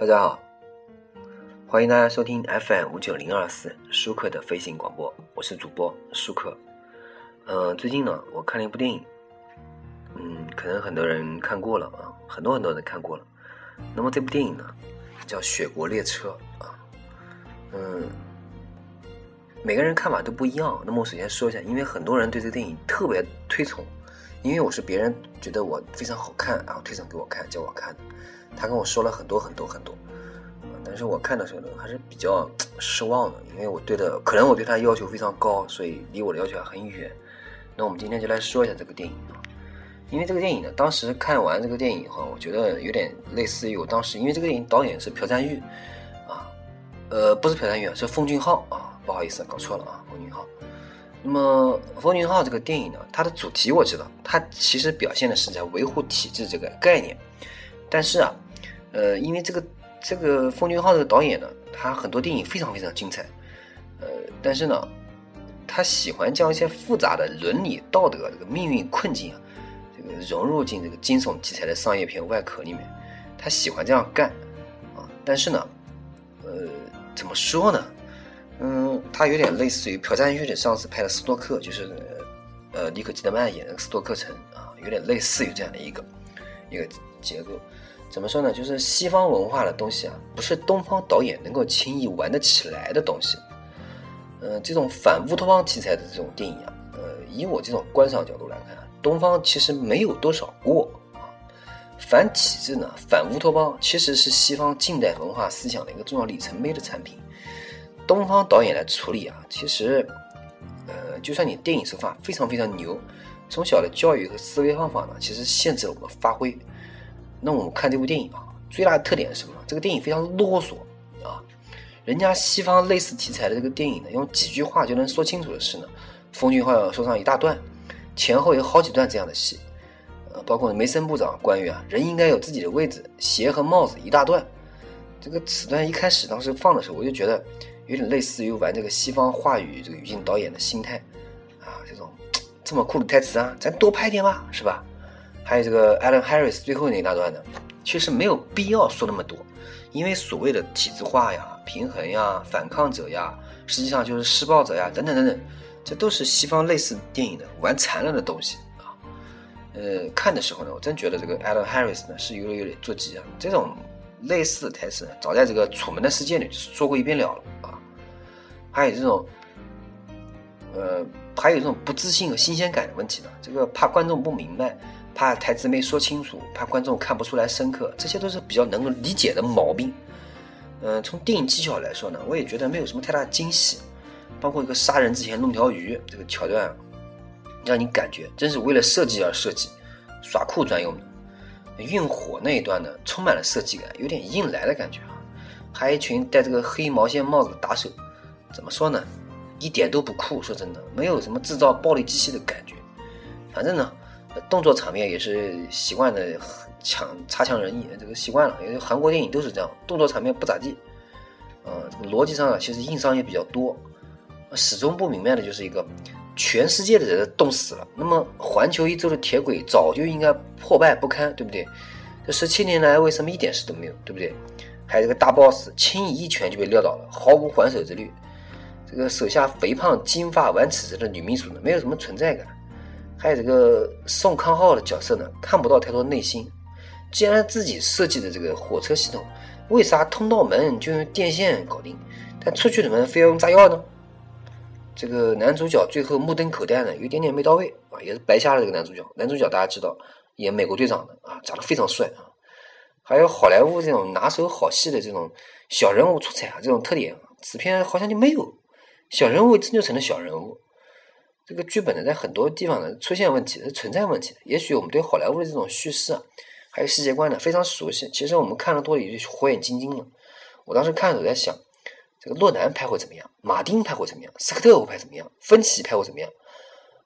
大家好，欢迎大家收听 FM 五九零二四舒克的飞行广播，我是主播舒克。呃，最近呢，我看了一部电影，嗯，可能很多人看过了啊，很多很多人看过了。那么这部电影呢，叫《雪国列车》啊，嗯，每个人看法都不一样。那么我首先说一下，因为很多人对这个电影特别推崇。因为我是别人觉得我非常好看，然后推荐给我看，叫我看的。他跟我说了很多很多很多，但是我看的时候呢，还是比较失望的。因为我对的，可能我对他要求非常高，所以离我的要求还很远。那我们今天就来说一下这个电影啊。因为这个电影呢，当时看完这个电影以后，我觉得有点类似于我当时，因为这个电影导演是朴赞玉啊，呃，不是朴赞玉，是奉俊昊啊，不好意思，搞错了啊，奉俊昊。那么《风云号》这个电影呢，它的主题我知道，它其实表现的是在维护体制这个概念。但是啊，呃，因为这个这个《风云号》这个导演呢，他很多电影非常非常精彩，呃，但是呢，他喜欢将一些复杂的伦理道德、这个命运困境啊，这个融入进这个惊悚题材的商业片外壳里面，他喜欢这样干啊。但是呢，呃，怎么说呢？嗯，它有点类似于朴赞郁的上次拍的《斯托克》，就是呃，尼可基德曼演的《斯托克城》啊，有点类似于这样的一个一个结构。怎么说呢？就是西方文化的东西啊，不是东方导演能够轻易玩得起来的东西。嗯，这种反乌托邦题材的这种电影啊，呃，以我这种观赏角度来看，东方其实没有多少过啊。反体制呢，反乌托邦其实是西方近代文化思想的一个重要里程碑的产品。东方导演来处理啊，其实，呃，就算你电影手法非常非常牛，从小的教育和思维方法呢，其实限制了我们发挥。那我们看这部电影啊，最大的特点是什么？这个电影非常啰嗦啊。人家西方类似题材的这个电影呢，用几句话就能说清楚的事呢，风俊昊要说上一大段，前后有好几段这样的戏，呃，包括梅森部长关于啊，人应该有自己的位置，鞋和帽子一大段。这个此段一开始当时放的时候，我就觉得。有点类似于玩这个西方话语这个语境导演的心态，啊，这种这么酷的台词啊，咱多拍点吧，是吧？还有这个 Alan Harris 最后那一大段呢，其实没有必要说那么多，因为所谓的体制化呀、平衡呀、反抗者呀，实际上就是施暴者呀，等等等等，这都是西方类似电影的玩残了的东西啊。呃，看的时候呢，我真觉得这个 Alan Harris 呢是有点有点做鸡啊，这种类似的台词，早在这个《楚门的世界》里说过一遍了了啊。还有这种，呃，还有这种不自信和新鲜感的问题呢。这个怕观众不明白，怕台词没说清楚，怕观众看不出来深刻，这些都是比较能够理解的毛病。嗯，从电影技巧来说呢，我也觉得没有什么太大惊喜。包括一个杀人之前弄条鱼这个桥段，让你感觉真是为了设计而设计，耍酷专用的。运火那一段呢，充满了设计感，有点硬来的感觉啊。还有一群戴这个黑毛线帽子的打手。怎么说呢？一点都不酷。说真的，没有什么制造暴力机器的感觉。反正呢，动作场面也是习惯的强差强人意，这个习惯了。因为韩国电影都是这样，动作场面不咋地。呃，逻辑上啊，其实硬伤也比较多。始终不明白的就是一个，全世界的人都冻死了，那么环球一周的铁轨早就应该破败不堪，对不对？这十七年来为什么一点事都没有，对不对？还有这个大 boss，轻易一拳就被撂倒了，毫无还手之力。这个手下肥胖、金发、玩尺子的女秘书呢，没有什么存在感。还有这个宋康昊的角色呢，看不到太多内心。既然自己设计的这个火车系统，为啥通道门就用电线搞定，但出去的门非要用炸药呢？这个男主角最后目瞪口呆呢，有一点点没到位啊，也是白瞎了这个男主角。男主角大家知道，演美国队长的啊，长得非常帅啊。还有好莱坞这种拿手好戏的这种小人物出彩啊，这种特点，此片好像就没有。小人物真就成了小人物，这个剧本呢，在很多地方呢出现问题，是存在问题的。也许我们对好莱坞的这种叙事啊，还有世界观呢非常熟悉，其实我们看了多也就火眼金睛了。我当时看的时候在想，这个洛南拍会怎么样？马丁拍会怎么样？斯科特会拍怎么样？芬奇拍会怎么样？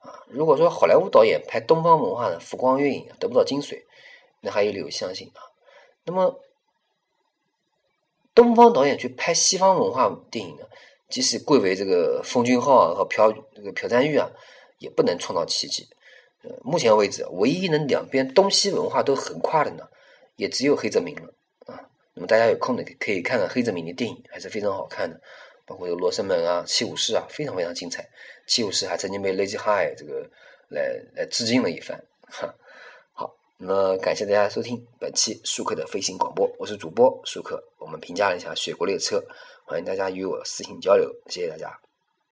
啊，如果说好莱坞导演拍东方文化的浮光月影得不到精髓，那还有理由相信啊。那么，东方导演去拍西方文化电影呢？即使贵为这个奉俊昊和朴这个朴赞玉啊，也不能创造奇迹。呃，目前为止，唯一能两边东西文化都横跨的呢，也只有黑泽明了啊。那么大家有空的可以看看黑泽明的电影，还是非常好看的，包括这个《罗生门》啊、《七武士》啊，非常非常精彩。《七武士》还曾经被 Lazy High 这个来来致敬了一番。哈，好，那么感谢大家收听本期舒克的飞行广播，我是主播舒克。我们评价了一下《雪国列车》，欢迎大家与我私信交流，谢谢大家。